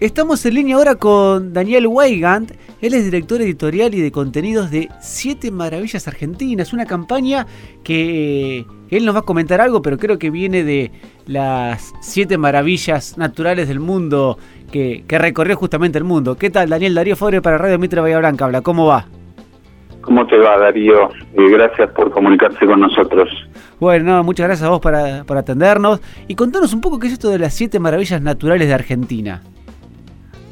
Estamos en línea ahora con Daniel Weigand. Él es director editorial y de contenidos de Siete Maravillas Argentinas, una campaña que él nos va a comentar algo, pero creo que viene de las siete maravillas naturales del mundo que, recorrió justamente el mundo. ¿Qué tal, Daniel? Darío Fabre para Radio Mitra Bahía Blanca. Habla, ¿cómo va? ¿Cómo te va, Darío? Eh, gracias por comunicarse con nosotros. Bueno, muchas gracias a vos para, por atendernos. Y contanos un poco qué es esto de las siete maravillas naturales de Argentina.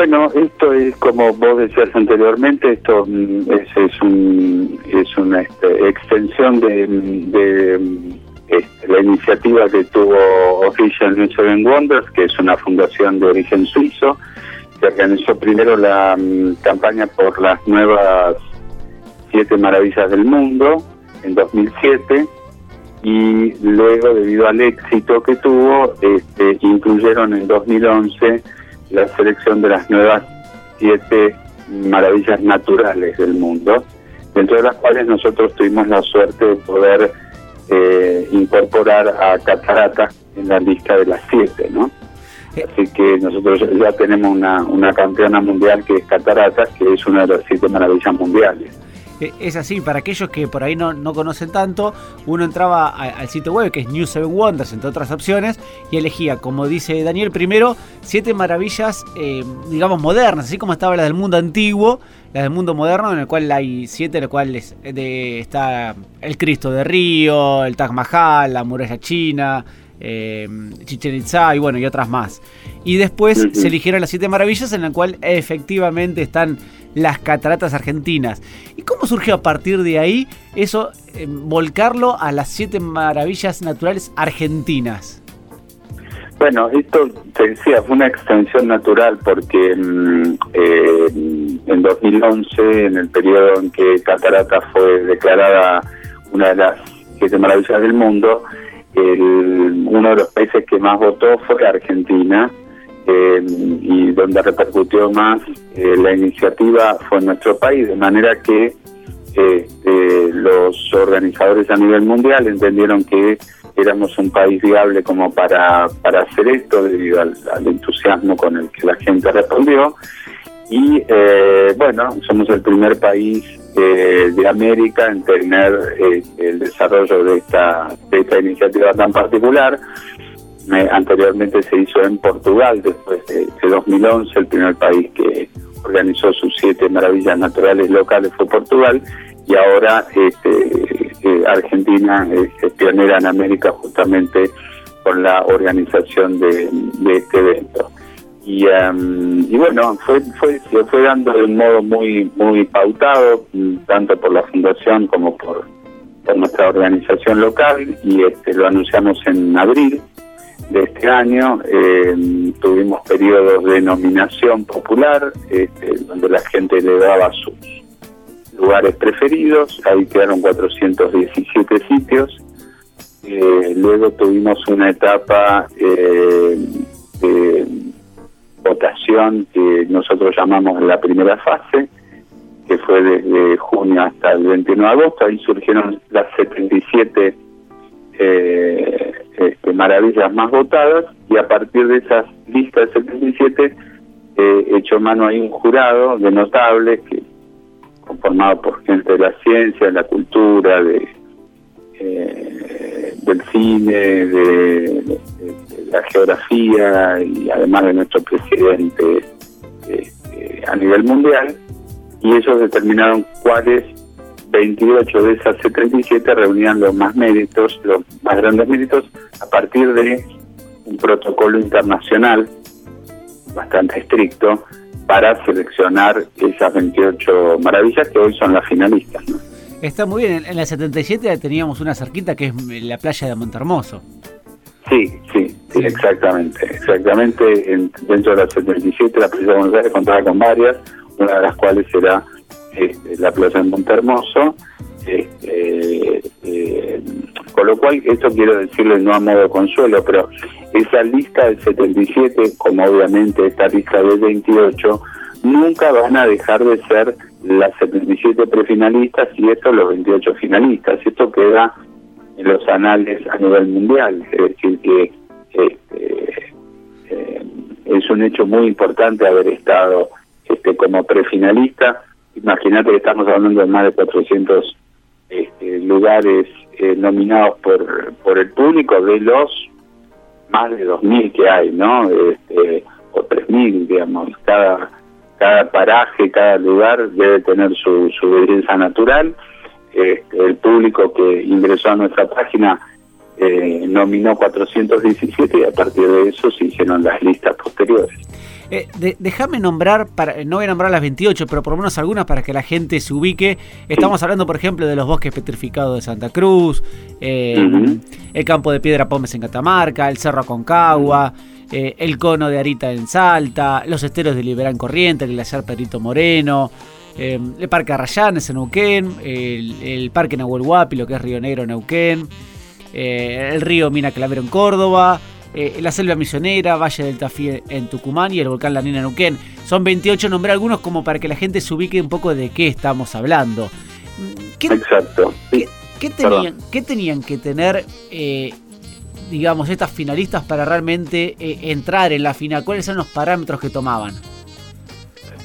Bueno, esto es como vos decías anteriormente, esto mm, es, es, un, es una este, extensión de, este, la iniciativa que tuvo Official New Seven Wonders, que es una fundación de origen suizo, que organizó primero la mm, campaña por las nuevas siete maravillas del mundo en 2007 y luego debido al éxito que tuvo este, incluyeron en 2011 la selección de las nuevas siete maravillas naturales del mundo, dentro de las cuales nosotros tuvimos la suerte de poder eh, incorporar a Catarata en la lista de las siete, ¿no? Eh. Así que nosotros ya tenemos una, una campeona mundial que es Cataratas, que es una de las siete maravillas mundiales. Es así, para aquellos que por ahí no, no conocen tanto, uno entraba al sitio web que es New Seven Wonders, entre otras opciones, y elegía, como dice Daniel, primero siete maravillas, eh, digamos, modernas, así como estaba la del mundo antiguo, la del mundo moderno, en el cual hay siete, en el cual está el Cristo de Río, el Taj Mahal, la muralla china, eh, Chichen Itza y bueno, y otras más. Y después se eligieron las siete maravillas en la cual efectivamente están las cataratas argentinas. ¿Y cómo surgió a partir de ahí eso, eh, volcarlo a las siete maravillas naturales argentinas? Bueno, esto te decía, fue una extensión natural porque mm, eh, en 2011, en el periodo en que Catarata fue declarada una de las siete maravillas del mundo, uno de los países que más votó fue Argentina eh, y donde repercutió más eh, la iniciativa fue en nuestro país, de manera que este, los organizadores a nivel mundial entendieron que éramos un país viable como para, para hacer esto debido al, entusiasmo con el que la gente respondió. Y eh, bueno, somos el primer país de América en tener el desarrollo de esta, de esta iniciativa tan particular anteriormente se hizo en Portugal, después de, 2011, el primer país que organizó sus siete maravillas naturales locales fue Portugal, y ahora este, eh, Argentina es, pionera en América justamente con la organización de, este evento. Y, y bueno, fue, fue, se fue dando de un modo muy, muy pautado, tanto por la fundación como por, por nuestra organización local, y este, lo anunciamos en abril de este año. Eh, tuvimos periodos de nominación popular, este, donde la gente le daba sus lugares preferidos, ahí quedaron 417 sitios. Eh, luego tuvimos una etapa eh, de votación que nosotros llamamos la primera fase, que fue desde junio hasta el 21 de agosto, ahí surgieron las 77 eh, este, maravillas más votadas y a partir de esas listas de 77 eh, hecho mano ahí un jurado de notables que conformado por gente de la ciencia, de la cultura, de eh, del cine, de, la geografía y además de nuestro presidente este, a nivel mundial y ellos determinaron cuáles 28 de esas 77 reunían los más méritos, los más grandes méritos, a partir de un protocolo internacional bastante estricto para seleccionar esas 28 maravillas que hoy son las finalistas. Está muy bien, en la 77 teníamos una cerquita que es la playa de Montermoso. Sí, sí, sí, exactamente, exactamente. dentro de la 77 la playa de Buenos Aires contaba con varias, una de las cuales será este, la plaza en Montermoso. Este, eh, con lo cual, esto quiero decirle no a modo consuelo, pero esa lista del 77, como obviamente esta lista del 28, nunca van a dejar de ser las 77 prefinalistas y estos los 28 finalistas. Esto queda en los anales a nivel mundial, es decir, que este, eh, es un hecho muy importante haber estado este, como prefinalista. Imagínate que estamos hablando de más de 400 este, lugares eh, nominados por, por el público de los más de 2.000 que hay, ¿no? Este, o 3.000, digamos. Cada, cada paraje, cada lugar debe tener su, su belleza natural. Este, el público que ingresó a nuestra página eh, nominó 417 y a partir de eso se hicieron las listas posteriores. Eh, Déjame nombrar, para, no voy a nombrar las 28, pero por lo menos algunas para que la gente se ubique. Estamos hablando, por ejemplo, de los bosques petrificados de Santa Cruz, eh, el campo de Piedra Pómez en Catamarca, el Cerro Aconcagua, eh, el cono de Arita en Salta, los esteros de Liberán Corriente, el glaciar Perito Moreno. el Parque Arrayanes en Neuquén, el, Parque Nahuel Huapi, lo que es Río Negro Neuquén, el río Mina Clavero en Córdoba, eh, la selva misionera, Valle del Tafí en Tucumán y el volcán La Nina en Neuquén. Son 28, nombré algunos como para que la gente se ubique un poco de qué estamos hablando. ¿Qué, Exacto. ¿qué, tenían, ¿Qué tenían que tener, eh, digamos, estas finalistas para realmente eh, entrar en la final? ¿Cuáles son los parámetros que tomaban?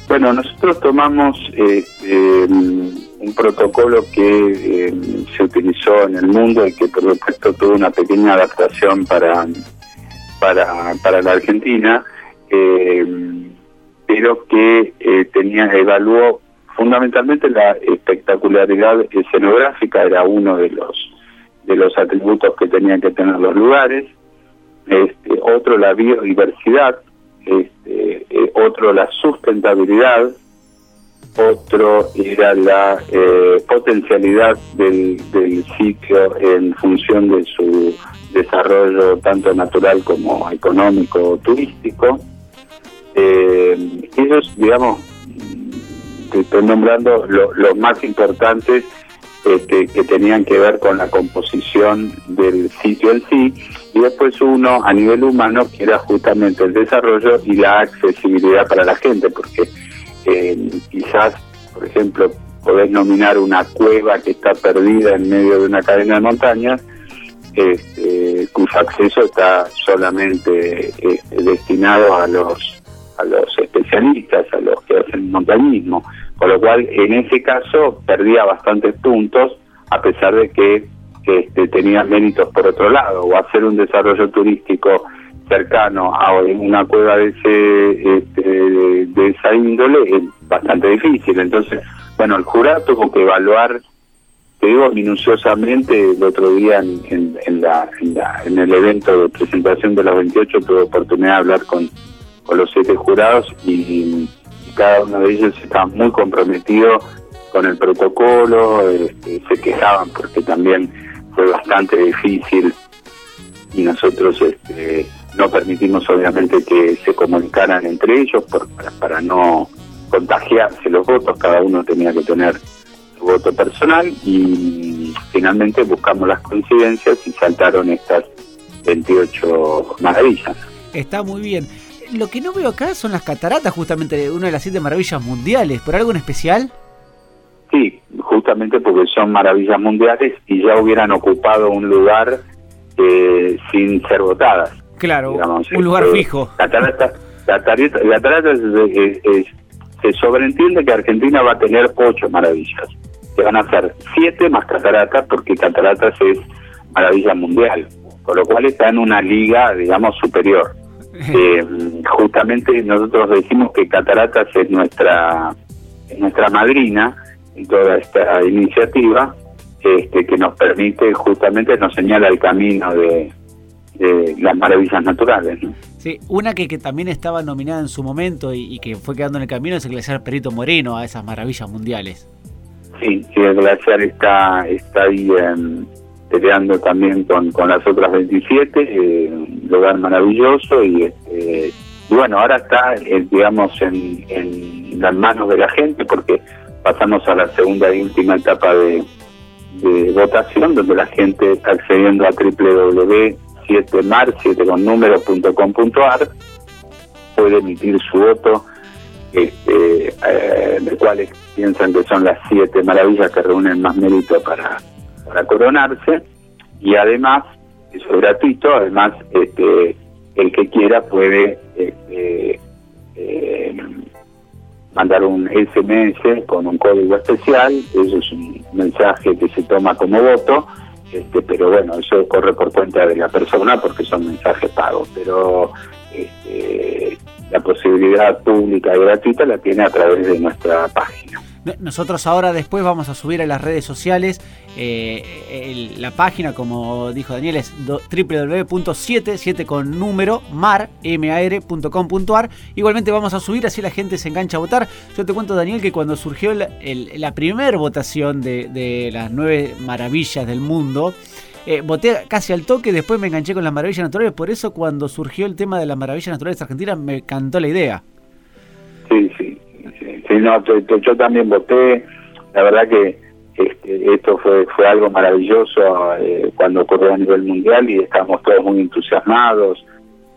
Bueno, nosotros tomamos un protocolo que se utilizó en el mundo y que por supuesto tuvo una pequeña adaptación para para, para la Argentina, eh, pero que eh, tenía evaluó fundamentalmente la espectacularidad escenográfica, era uno de los de los atributos que tenían que tener los lugares, este, otro la biodiversidad, este, eh, otro la sustentabilidad, otro era la potencialidad del, del sitio en función de su desarrollo tanto natural como económico turístico. Eh, ellos, digamos, estoy nombrando los más importantes este, que tenían que ver con la composición del sitio en sí, y después uno a nivel humano que era justamente el desarrollo y la accesibilidad para la gente, porque eh, quizás, por ejemplo, podés nominar una cueva que está perdida en medio de una cadena de montañas, este, cuyo acceso está solamente este, destinado a los a los especialistas, a los que hacen montañismo, con lo cual en ese caso perdía bastantes puntos a pesar de que este, tenía méritos por otro lado, o hacer un desarrollo turístico cercano a una cueva de ese este, de esa índole es bastante difícil. Entonces, bueno, el jurado tuvo que evaluar te digo minuciosamente, el otro día en, en, la, en, el evento de presentación de los 28 tuve oportunidad de hablar con, con los siete jurados y, cada uno de ellos estaba muy comprometido con el protocolo, este, se quejaban porque también fue bastante difícil y nosotros este, no permitimos obviamente que se comunicaran entre ellos para, para no contagiarse los votos, cada uno tenía que tener voto personal y finalmente buscamos las coincidencias y saltaron estas 28 maravillas. Está muy bien. Lo que no veo acá son las cataratas, justamente una de las siete maravillas mundiales. ¿Por algo en especial? Sí, justamente porque son maravillas mundiales y ya hubieran ocupado un lugar eh, sin ser votadas. Claro, un lugar este, fijo. Catarata, catarata, se sobreentiende que Argentina va a tener ocho maravillas que van a ser siete más cataratas, porque cataratas es maravilla mundial, con lo cual está en una liga, digamos, superior. Eh, justamente nosotros decimos que cataratas es nuestra, nuestra madrina en toda esta iniciativa, este, que nos permite, justamente nos señala el camino de, las maravillas naturales. Sí, una que, que, también estaba nominada en su momento y, y, que fue quedando en el camino es el glaciar Perito Moreno a esas maravillas mundiales. Sí, sí, el glaciar está, está ahí peleando también con, con las otras 27, eh, un lugar maravilloso y, este, bueno, ahora está, eh, digamos, en, en las manos de la gente porque pasamos a la segunda y última etapa de, de votación donde la gente está accediendo a www.7mar, 7 con número.com.ar, puede emitir su voto este, eh, de cuales piensan que son las siete maravillas que reúnen más mérito para, para coronarse. Y además eso es gratuito además este el que quiera puede este, eh, mandar un SMS con un código especial, eso es un mensaje que se toma como voto, este, pero bueno, eso corre por cuenta de la persona porque son mensajes pagos, pero este, la posibilidad pública y gratuita la tiene a través de nuestra página. Nosotros ahora después vamos a subir a las redes sociales eh, la página, como dijo Daniel, es www.7, con número, mar, mar.com.ar. Igualmente vamos a subir, así la gente se engancha a votar. Yo te cuento, Daniel, que cuando surgió la, primera votación de, las nueve maravillas del mundo, eh, voté casi al toque, después me enganché con las maravillas naturales, por eso cuando surgió el tema de las maravillas naturales argentinas me cantó la idea. Sí, no, yo también voté, la verdad que este, esto fue fue algo maravilloso eh, cuando ocurrió a nivel mundial y estamos todos muy entusiasmados,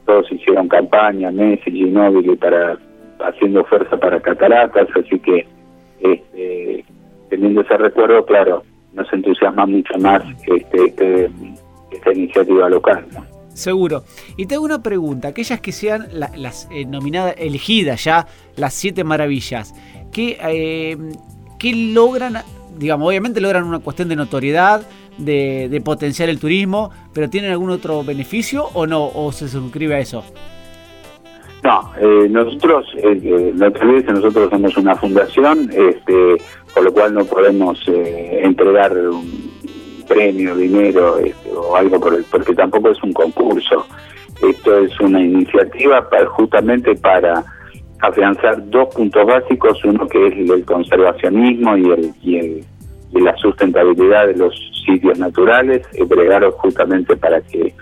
todos hicieron campaña, Messi, Ginóbili para haciendo fuerza para cataratas, así que este, teniendo ese recuerdo, claro, nos entusiasma mucho más este, este esta iniciativa local. Seguro. Y te hago una pregunta, aquellas que sean las eh, nominadas, elegidas ya, las siete maravillas, ¿qué, eh, ¿qué logran? Digamos, obviamente logran una cuestión de notoriedad, de, de, potenciar el turismo, pero ¿tienen algún otro beneficio o no? ¿O se suscribe a eso? No, eh, nosotros, eh, no te olvides que nosotros somos una fundación, este, con lo cual no podemos eh, entregar un premio, dinero este, o algo por el, porque tampoco es un concurso. Esto es una iniciativa justamente para afianzar dos puntos básicos, uno que es el conservacionismo y el, y el y la sustentabilidad de los sitios naturales, bregar justamente para que,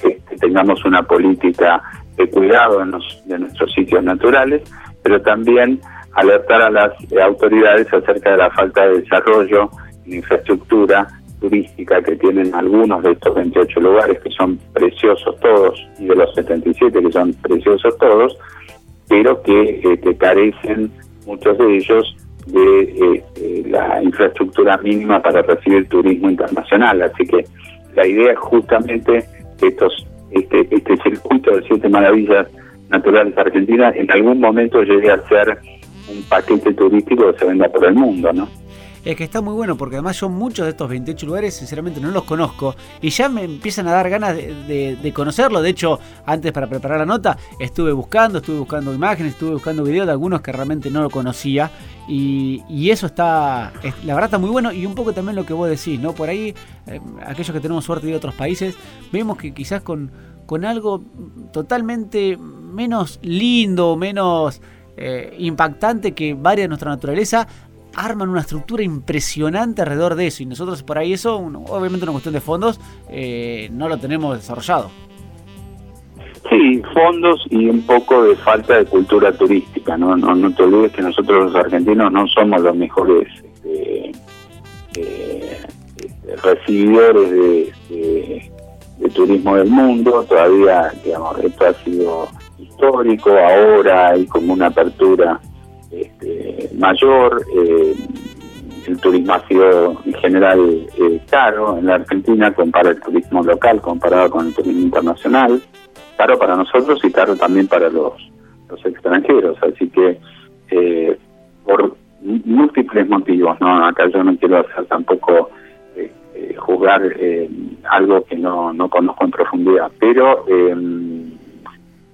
que tengamos una política de cuidado de, nuestros sitios naturales, pero también alertar a las autoridades acerca de la falta de desarrollo en infraestructura turística que tienen algunos de estos 28 lugares, que son preciosos todos, y de los 77 que son preciosos todos, pero que, eh, carecen muchos de ellos de este, la infraestructura mínima para recibir turismo internacional. Así que la idea es justamente que estos este, este circuito de siete maravillas naturales argentinas en algún momento llegue a ser un paquete turístico que se venda por el mundo, ¿no? Es que está muy bueno porque además yo muchos de estos 28 lugares sinceramente no los conozco y ya me empiezan a dar ganas de, conocerlo. De hecho, antes para preparar la nota estuve buscando, estuve buscando imágenes, estuve buscando videos de algunos que realmente no lo conocía y, eso está, la verdad está muy bueno y un poco también lo que vos decís, ¿no? Por ahí, eh, aquellos que tenemos suerte de otros países, vemos que quizás con, con algo totalmente menos lindo, menos... Eh, impactante que varia de nuestra naturaleza, arman una estructura impresionante alrededor de eso y nosotros por ahí eso, obviamente una cuestión de fondos, eh, no lo tenemos desarrollado. Sí, fondos y un poco de falta de cultura turística, no, no, no te olvides que nosotros los argentinos no somos los mejores este, eh, este, recibidores de, de, turismo del mundo, todavía, digamos, esto ha sido histórico, ahora hay como una apertura mayor. Eh, el turismo ha sido en general eh, caro en la Argentina, compara el turismo local comparado con el turismo internacional. Caro para nosotros y caro también para los, los extranjeros. Así que, eh, por múltiples motivos, no acá yo no quiero hacer tampoco juzgar algo que no, no conozco en profundidad, pero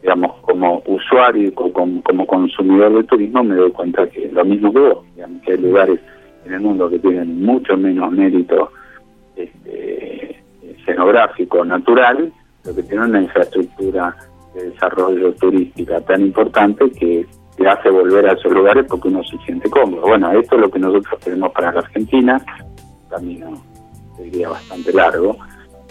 digamos, como usuario y como, consumidor del turismo me doy cuenta que lo mismo que vos, digamos, que hay lugares en el mundo que tienen mucho menos mérito este, escenográfico, natural, pero que tienen una infraestructura de desarrollo turística tan importante que te hace volver a esos lugares porque uno se siente cómodo. Bueno, esto es lo que nosotros queremos para la Argentina, camino sería bastante largo,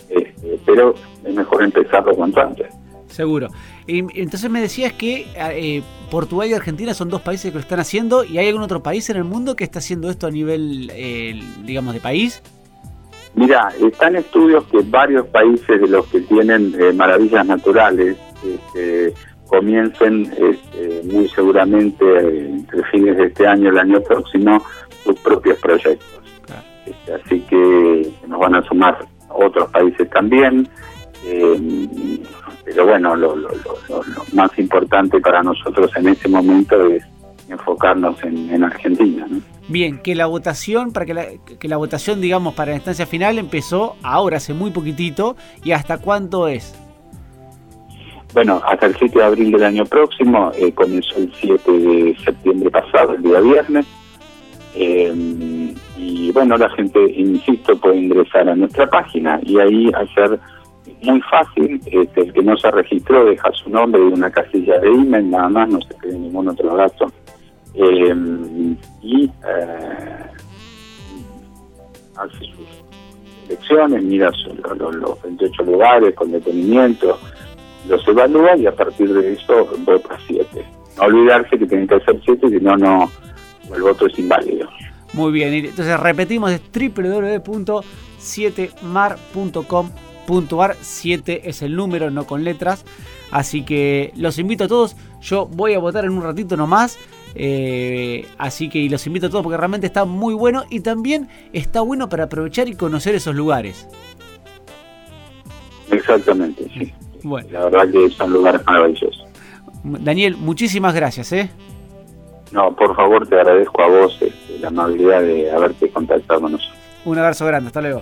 este, pero es mejor empezarlo cuanto antes. Seguro. Y, entonces me decías que eh, Portugal y Argentina son dos países que lo están haciendo y hay algún otro país en el mundo que está haciendo esto a nivel, eh, digamos, de país. Mira, están estudios que varios países de los que tienen eh, maravillas naturales este, comiencen este, muy seguramente entre fines de este año el año próximo sus propios proyectos. Este, así que nos van a sumar otros países también. Eh, pero bueno, lo, más importante para nosotros en ese momento es enfocarnos en, Argentina. Bien, que la votación, para que la, que la votación, digamos, para la instancia final empezó ahora, hace muy poquitito, y hasta cuánto es. Bueno, hasta el 7 de abril del año próximo, eh, comenzó el 7 de septiembre pasado, el día viernes. Eh, y bueno, la gente, insisto, puede ingresar a nuestra página y ahí hacer muy fácil. Este, el que no se registró deja su nombre y una casilla de email, nada más, no se pide ningún otro dato. Eh, y hace sus elecciones, mira los 28 lugares con detenimiento los evalúa y a partir de eso vota 7. No olvidarse que tienen que hacer 7, si no, no, el voto es inválido. Muy bien, entonces repetimos, es www.7mar.com.ar, 7 es el número, no con letras. Así que los invito a todos, yo voy a votar en un ratito nomás. Eh, así que los invito a todos porque realmente está muy bueno y también está bueno para aprovechar y conocer esos lugares. Exactamente, sí. La verdad que son lugares maravillosos. Daniel, muchísimas gracias. ¿eh? No, por favor, te agradezco a vos este, la amabilidad de haberte contactado con nosotros. Un abrazo grande, hasta luego.